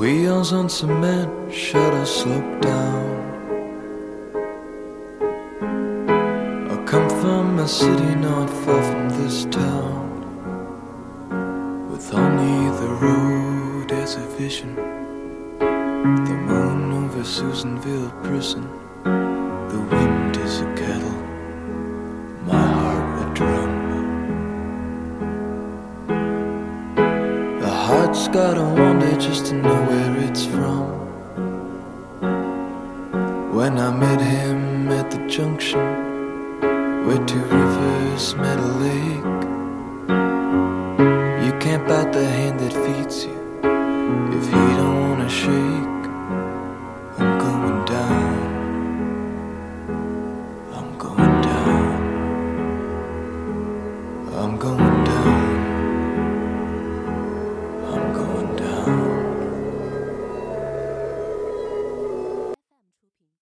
Wheels on cement, shutter slope down. I come from a city not far from this town. With only the road as a vision. The moon over Susanville prison. The wind is a kettle. Heart's gotta wander just to know where it's from. When I met him at the junction where two rivers met a lake, you can't bite the hand that feeds you